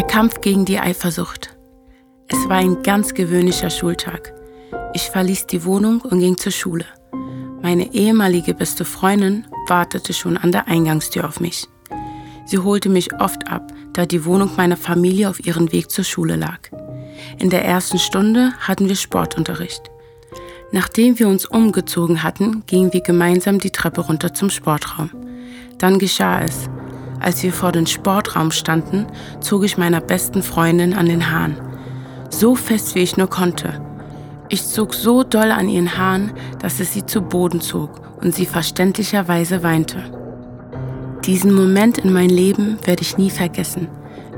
Der Kampf gegen die Eifersucht. Es war ein ganz gewöhnlicher Schultag. Ich verließ die Wohnung und ging zur Schule. Meine ehemalige beste Freundin wartete schon an der Eingangstür auf mich. Sie holte mich oft ab, da die Wohnung meiner Familie auf ihrem Weg zur Schule lag. In der ersten Stunde hatten wir Sportunterricht. Nachdem wir uns umgezogen hatten, gingen wir gemeinsam die Treppe runter zum Sportraum. Dann geschah es. Als wir vor dem Sportraum standen, zog ich meiner besten Freundin an den Haaren. So fest wie ich nur konnte. Ich zog so doll an ihren Haaren, dass es sie zu Boden zog und sie verständlicherweise weinte. Diesen Moment in meinem Leben werde ich nie vergessen.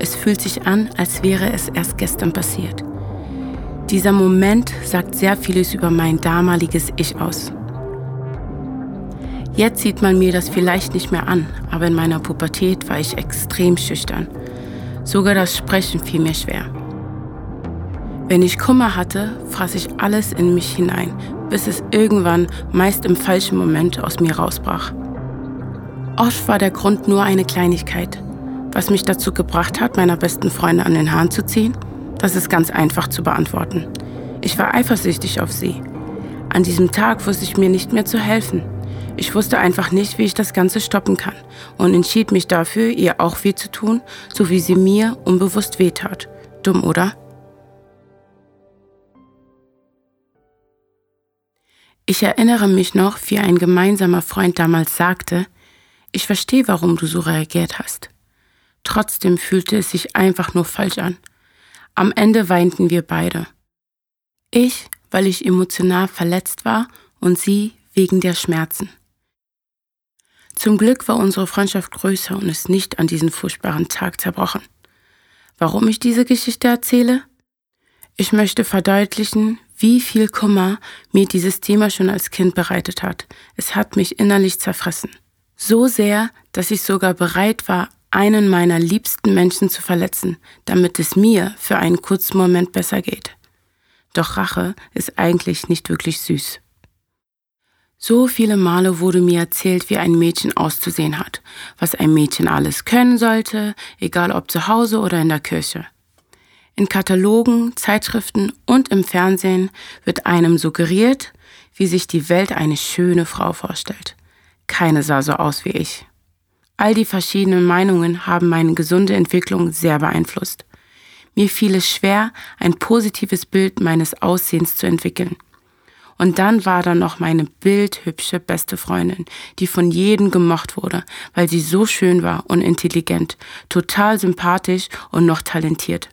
Es fühlt sich an, als wäre es erst gestern passiert. Dieser Moment sagt sehr vieles über mein damaliges Ich aus. Jetzt sieht man mir das vielleicht nicht mehr an, aber in meiner Pubertät war ich extrem schüchtern. Sogar das Sprechen fiel mir schwer. Wenn ich Kummer hatte, fraß ich alles in mich hinein, bis es irgendwann, meist im falschen Moment, aus mir rausbrach. Oft war der Grund nur eine Kleinigkeit. Was mich dazu gebracht hat, meiner besten Freundin an den Haaren zu ziehen, das ist ganz einfach zu beantworten. Ich war eifersüchtig auf sie. An diesem Tag wusste ich mir nicht mehr zu helfen. Ich wusste einfach nicht, wie ich das Ganze stoppen kann und entschied mich dafür, ihr auch weh zu tun, so wie sie mir unbewusst wehtat. Dumm, oder? Ich erinnere mich noch, wie ein gemeinsamer Freund damals sagte, ich verstehe, warum du so reagiert hast. Trotzdem fühlte es sich einfach nur falsch an. Am Ende weinten wir beide. Ich, weil ich emotional verletzt war und sie wegen der Schmerzen. Zum Glück war unsere Freundschaft größer und ist nicht an diesen furchtbaren Tag zerbrochen. Warum ich diese Geschichte erzähle? Ich möchte verdeutlichen, wie viel Kummer mir dieses Thema schon als Kind bereitet hat. Es hat mich innerlich zerfressen. So sehr, dass ich sogar bereit war, einen meiner liebsten Menschen zu verletzen, damit es mir für einen kurzen Moment besser geht. Doch Rache ist eigentlich nicht wirklich süß. So viele Male wurde mir erzählt, wie ein Mädchen auszusehen hat, was ein Mädchen alles können sollte, egal ob zu Hause oder in der Kirche. In Katalogen, Zeitschriften und im Fernsehen wird einem suggeriert, wie sich die Welt eine schöne Frau vorstellt. Keine sah so aus wie ich. All die verschiedenen Meinungen haben meine gesunde Entwicklung sehr beeinflusst. Mir fiel es schwer, ein positives Bild meines Aussehens zu entwickeln. Und dann war da noch meine bildhübsche beste Freundin, die von jedem gemocht wurde, weil sie so schön war und intelligent, total sympathisch und noch talentiert.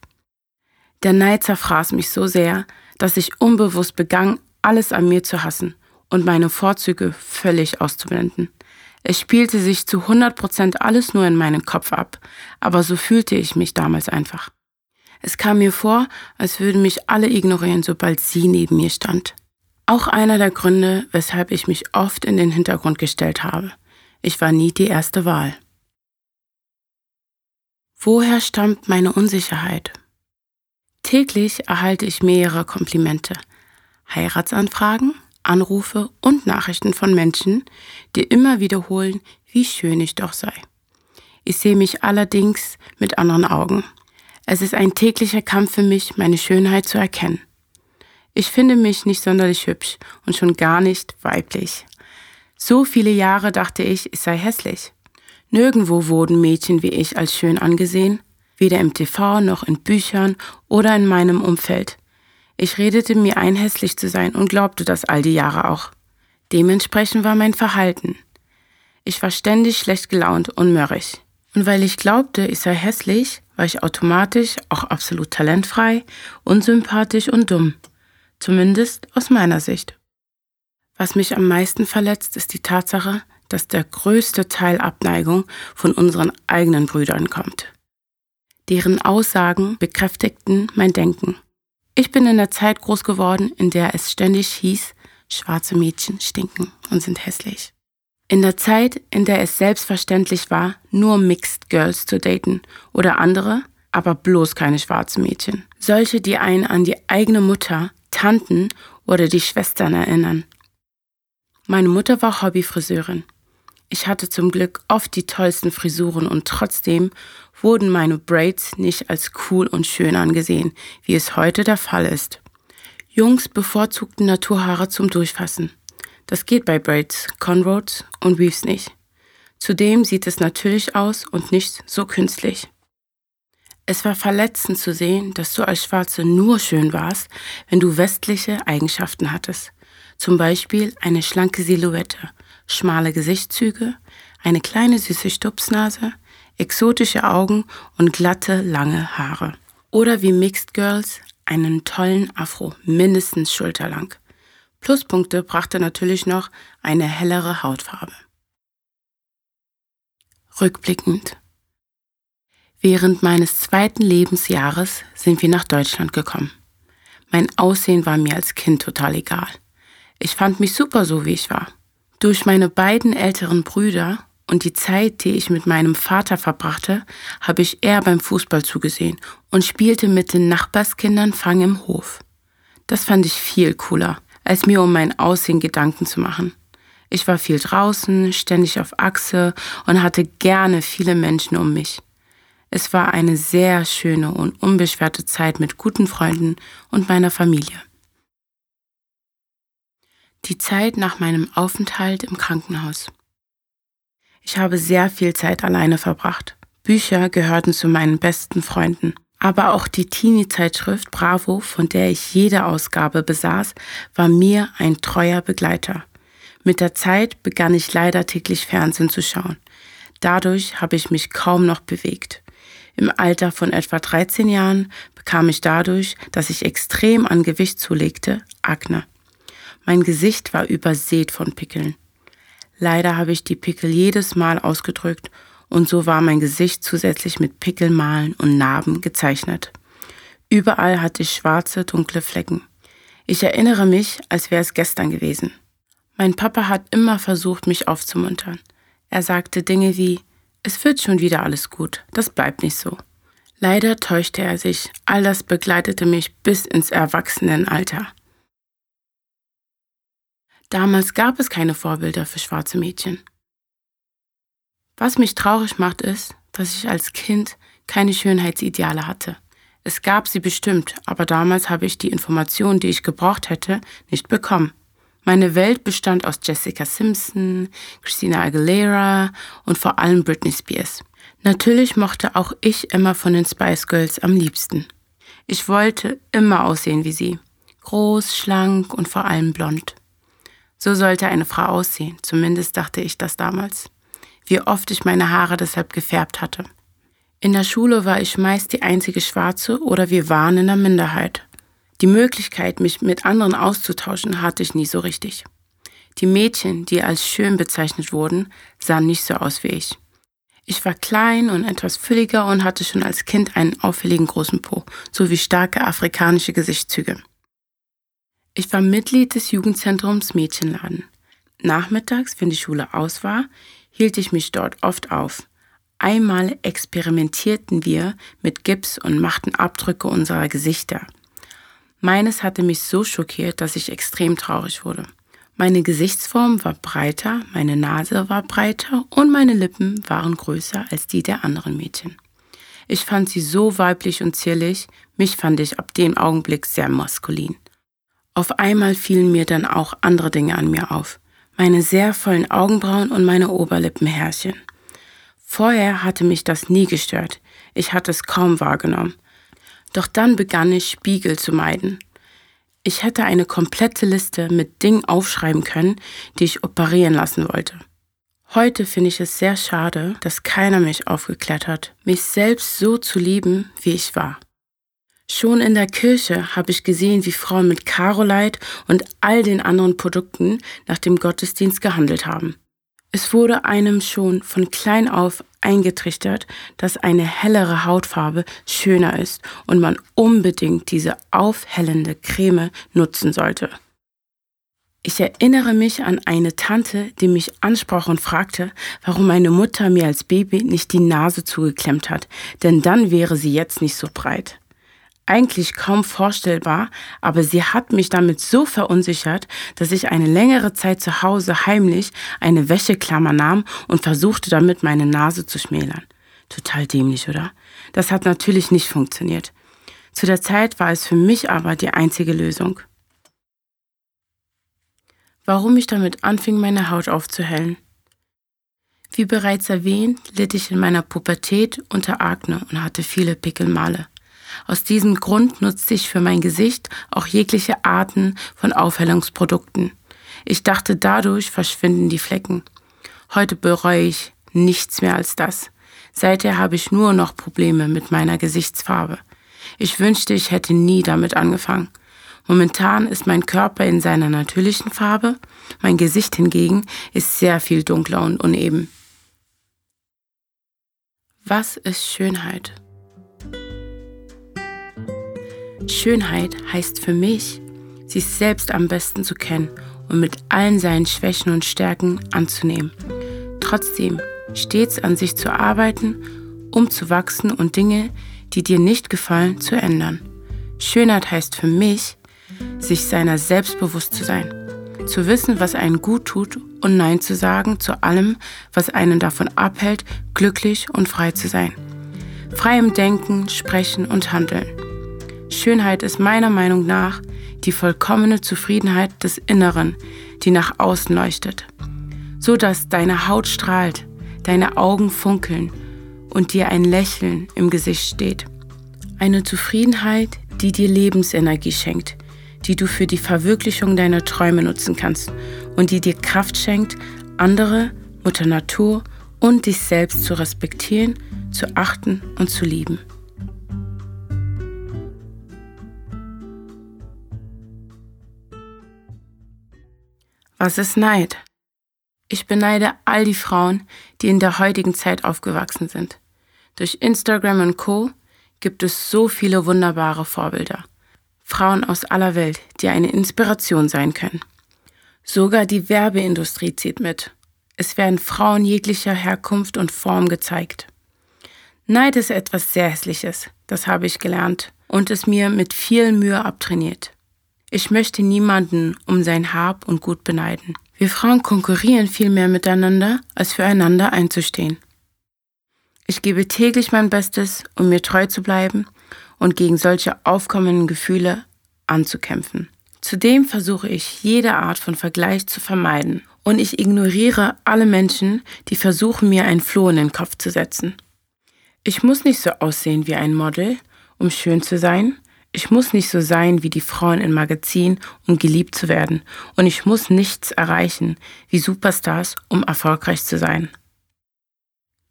Der Neid zerfraß mich so sehr, dass ich unbewusst begann, alles an mir zu hassen und meine Vorzüge völlig auszublenden. Es spielte sich zu 100 Prozent alles nur in meinem Kopf ab, aber so fühlte ich mich damals einfach. Es kam mir vor, als würden mich alle ignorieren, sobald sie neben mir stand. Auch einer der Gründe, weshalb ich mich oft in den Hintergrund gestellt habe. Ich war nie die erste Wahl. Woher stammt meine Unsicherheit? Täglich erhalte ich mehrere Komplimente, Heiratsanfragen, Anrufe und Nachrichten von Menschen, die immer wiederholen, wie schön ich doch sei. Ich sehe mich allerdings mit anderen Augen. Es ist ein täglicher Kampf für mich, meine Schönheit zu erkennen. Ich finde mich nicht sonderlich hübsch und schon gar nicht weiblich. So viele Jahre dachte ich, ich sei hässlich. Nirgendwo wurden Mädchen wie ich als schön angesehen, weder im TV noch in Büchern oder in meinem Umfeld. Ich redete mir ein, hässlich zu sein und glaubte das all die Jahre auch. Dementsprechend war mein Verhalten. Ich war ständig schlecht gelaunt und mörrig. Und weil ich glaubte, ich sei hässlich, war ich automatisch auch absolut talentfrei, unsympathisch und dumm. Zumindest aus meiner Sicht. Was mich am meisten verletzt, ist die Tatsache, dass der größte Teil Abneigung von unseren eigenen Brüdern kommt. Deren Aussagen bekräftigten mein Denken. Ich bin in der Zeit groß geworden, in der es ständig hieß, schwarze Mädchen stinken und sind hässlich. In der Zeit, in der es selbstverständlich war, nur Mixed Girls zu daten oder andere, aber bloß keine schwarzen Mädchen. Solche, die einen an die eigene Mutter, Tanten oder die Schwestern erinnern. Meine Mutter war Hobbyfriseurin. Ich hatte zum Glück oft die tollsten Frisuren und trotzdem wurden meine Braids nicht als cool und schön angesehen, wie es heute der Fall ist. Jungs bevorzugten Naturhaare zum Durchfassen. Das geht bei Braids, Conroads und Weaves nicht. Zudem sieht es natürlich aus und nicht so künstlich. Es war verletzend zu sehen, dass du als Schwarze nur schön warst, wenn du westliche Eigenschaften hattest. Zum Beispiel eine schlanke Silhouette, schmale Gesichtszüge, eine kleine süße Stupsnase, exotische Augen und glatte, lange Haare. Oder wie Mixed Girls einen tollen Afro, mindestens schulterlang. Pluspunkte brachte natürlich noch eine hellere Hautfarbe. Rückblickend. Während meines zweiten Lebensjahres sind wir nach Deutschland gekommen. Mein Aussehen war mir als Kind total egal. Ich fand mich super so, wie ich war. Durch meine beiden älteren Brüder und die Zeit, die ich mit meinem Vater verbrachte, habe ich eher beim Fußball zugesehen und spielte mit den Nachbarskindern Fang im Hof. Das fand ich viel cooler, als mir um mein Aussehen Gedanken zu machen. Ich war viel draußen, ständig auf Achse und hatte gerne viele Menschen um mich. Es war eine sehr schöne und unbeschwerte Zeit mit guten Freunden und meiner Familie. Die Zeit nach meinem Aufenthalt im Krankenhaus. Ich habe sehr viel Zeit alleine verbracht. Bücher gehörten zu meinen besten Freunden. Aber auch die Teenie-Zeitschrift Bravo, von der ich jede Ausgabe besaß, war mir ein treuer Begleiter. Mit der Zeit begann ich leider täglich Fernsehen zu schauen. Dadurch habe ich mich kaum noch bewegt. Im Alter von etwa 13 Jahren bekam ich dadurch, dass ich extrem an Gewicht zulegte, Akne. Mein Gesicht war übersät von Pickeln. Leider habe ich die Pickel jedes Mal ausgedrückt und so war mein Gesicht zusätzlich mit Pickelmalen und Narben gezeichnet. Überall hatte ich schwarze, dunkle Flecken. Ich erinnere mich, als wäre es gestern gewesen. Mein Papa hat immer versucht, mich aufzumuntern. Er sagte Dinge wie, es wird schon wieder alles gut, das bleibt nicht so. Leider täuschte er sich, all das begleitete mich bis ins Erwachsenenalter. Damals gab es keine Vorbilder für schwarze Mädchen. Was mich traurig macht, ist, dass ich als Kind keine Schönheitsideale hatte. Es gab sie bestimmt, aber damals habe ich die Informationen, die ich gebraucht hätte, nicht bekommen. Meine Welt bestand aus Jessica Simpson, Christina Aguilera und vor allem Britney Spears. Natürlich mochte auch ich Emma von den Spice Girls am liebsten. Ich wollte immer aussehen wie sie. Groß, schlank und vor allem blond. So sollte eine Frau aussehen, zumindest dachte ich das damals. Wie oft ich meine Haare deshalb gefärbt hatte. In der Schule war ich meist die einzige Schwarze oder wir waren in der Minderheit. Die Möglichkeit, mich mit anderen auszutauschen, hatte ich nie so richtig. Die Mädchen, die als schön bezeichnet wurden, sahen nicht so aus wie ich. Ich war klein und etwas fülliger und hatte schon als Kind einen auffälligen großen Po sowie starke afrikanische Gesichtszüge. Ich war Mitglied des Jugendzentrums Mädchenladen. Nachmittags, wenn die Schule aus war, hielt ich mich dort oft auf. Einmal experimentierten wir mit Gips und machten Abdrücke unserer Gesichter. Meines hatte mich so schockiert, dass ich extrem traurig wurde. Meine Gesichtsform war breiter, meine Nase war breiter und meine Lippen waren größer als die der anderen Mädchen. Ich fand sie so weiblich und zierlich, mich fand ich ab dem Augenblick sehr maskulin. Auf einmal fielen mir dann auch andere Dinge an mir auf. Meine sehr vollen Augenbrauen und meine Oberlippenhärchen. Vorher hatte mich das nie gestört. Ich hatte es kaum wahrgenommen. Doch dann begann ich Spiegel zu meiden. Ich hätte eine komplette Liste mit Dingen aufschreiben können, die ich operieren lassen wollte. Heute finde ich es sehr schade, dass keiner mich aufgeklärt hat, mich selbst so zu lieben, wie ich war. Schon in der Kirche habe ich gesehen, wie Frauen mit Carolite und all den anderen Produkten nach dem Gottesdienst gehandelt haben. Es wurde einem schon von klein auf eingetrichtert, dass eine hellere Hautfarbe schöner ist und man unbedingt diese aufhellende Creme nutzen sollte. Ich erinnere mich an eine Tante, die mich ansprach und fragte, warum meine Mutter mir als Baby nicht die Nase zugeklemmt hat, denn dann wäre sie jetzt nicht so breit eigentlich kaum vorstellbar, aber sie hat mich damit so verunsichert, dass ich eine längere Zeit zu Hause heimlich eine Wäscheklammer nahm und versuchte damit meine Nase zu schmälern. Total dämlich, oder? Das hat natürlich nicht funktioniert. Zu der Zeit war es für mich aber die einzige Lösung. Warum ich damit anfing, meine Haut aufzuhellen. Wie bereits erwähnt, litt ich in meiner Pubertät unter Akne und hatte viele Pickelmale. Aus diesem Grund nutzte ich für mein Gesicht auch jegliche Arten von Aufhellungsprodukten. Ich dachte, dadurch verschwinden die Flecken. Heute bereue ich nichts mehr als das. Seither habe ich nur noch Probleme mit meiner Gesichtsfarbe. Ich wünschte, ich hätte nie damit angefangen. Momentan ist mein Körper in seiner natürlichen Farbe, mein Gesicht hingegen ist sehr viel dunkler und uneben. Was ist Schönheit? Schönheit heißt für mich, sich selbst am besten zu kennen und mit allen seinen Schwächen und Stärken anzunehmen. Trotzdem stets an sich zu arbeiten, um zu wachsen und Dinge, die dir nicht gefallen, zu ändern. Schönheit heißt für mich, sich seiner selbstbewusst zu sein, zu wissen, was einen gut tut und Nein zu sagen zu allem, was einen davon abhält, glücklich und frei zu sein. Frei im Denken, Sprechen und Handeln. Schönheit ist meiner Meinung nach die vollkommene Zufriedenheit des Inneren, die nach außen leuchtet, so dass deine Haut strahlt, deine Augen funkeln und dir ein Lächeln im Gesicht steht. Eine Zufriedenheit, die dir Lebensenergie schenkt, die du für die Verwirklichung deiner Träume nutzen kannst und die dir Kraft schenkt, andere, Mutter Natur und dich selbst zu respektieren, zu achten und zu lieben. Was ist Neid? Ich beneide all die Frauen, die in der heutigen Zeit aufgewachsen sind. Durch Instagram und Co gibt es so viele wunderbare Vorbilder. Frauen aus aller Welt, die eine Inspiration sein können. Sogar die Werbeindustrie zieht mit. Es werden Frauen jeglicher Herkunft und Form gezeigt. Neid ist etwas sehr Hässliches, das habe ich gelernt und es mir mit viel Mühe abtrainiert. Ich möchte niemanden um sein Hab und Gut beneiden. Wir Frauen konkurrieren viel mehr miteinander, als füreinander einzustehen. Ich gebe täglich mein Bestes, um mir treu zu bleiben und gegen solche aufkommenden Gefühle anzukämpfen. Zudem versuche ich, jede Art von Vergleich zu vermeiden und ich ignoriere alle Menschen, die versuchen, mir ein Floh in den Kopf zu setzen. Ich muss nicht so aussehen wie ein Model, um schön zu sein, ich muss nicht so sein wie die Frauen im Magazin, um geliebt zu werden. Und ich muss nichts erreichen wie Superstars, um erfolgreich zu sein.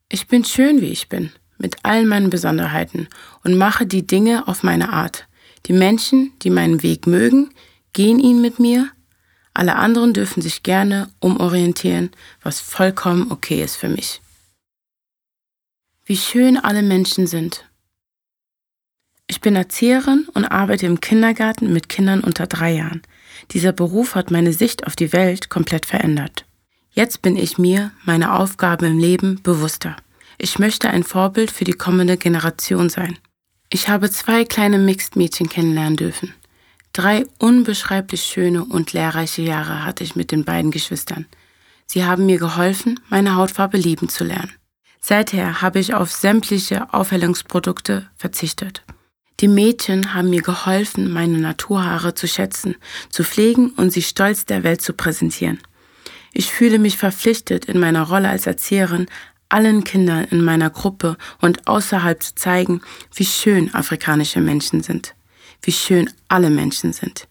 Ich bin schön, wie ich bin, mit all meinen Besonderheiten und mache die Dinge auf meine Art. Die Menschen, die meinen Weg mögen, gehen ihn mit mir. Alle anderen dürfen sich gerne umorientieren, was vollkommen okay ist für mich. Wie schön alle Menschen sind. Ich bin Erzieherin und arbeite im Kindergarten mit Kindern unter drei Jahren. Dieser Beruf hat meine Sicht auf die Welt komplett verändert. Jetzt bin ich mir meine Aufgabe im Leben bewusster. Ich möchte ein Vorbild für die kommende Generation sein. Ich habe zwei kleine Mixed-Mädchen kennenlernen dürfen. Drei unbeschreiblich schöne und lehrreiche Jahre hatte ich mit den beiden Geschwistern. Sie haben mir geholfen, meine Hautfarbe lieben zu lernen. Seither habe ich auf sämtliche Aufhellungsprodukte verzichtet. Die Mädchen haben mir geholfen, meine Naturhaare zu schätzen, zu pflegen und sie stolz der Welt zu präsentieren. Ich fühle mich verpflichtet, in meiner Rolle als Erzieherin allen Kindern in meiner Gruppe und außerhalb zu zeigen, wie schön afrikanische Menschen sind, wie schön alle Menschen sind.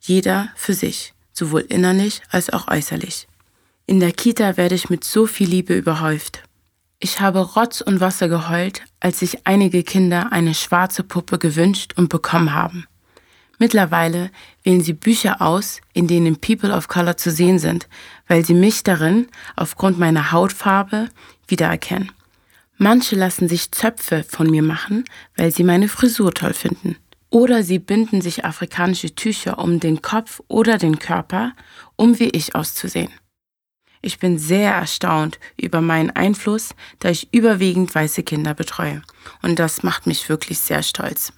Jeder für sich, sowohl innerlich als auch äußerlich. In der Kita werde ich mit so viel Liebe überhäuft. Ich habe Rotz und Wasser geheult, als sich einige Kinder eine schwarze Puppe gewünscht und bekommen haben. Mittlerweile wählen sie Bücher aus, in denen People of Color zu sehen sind, weil sie mich darin aufgrund meiner Hautfarbe wiedererkennen. Manche lassen sich Zöpfe von mir machen, weil sie meine Frisur toll finden. Oder sie binden sich afrikanische Tücher um den Kopf oder den Körper, um wie ich auszusehen. Ich bin sehr erstaunt über meinen Einfluss, da ich überwiegend weiße Kinder betreue. Und das macht mich wirklich sehr stolz.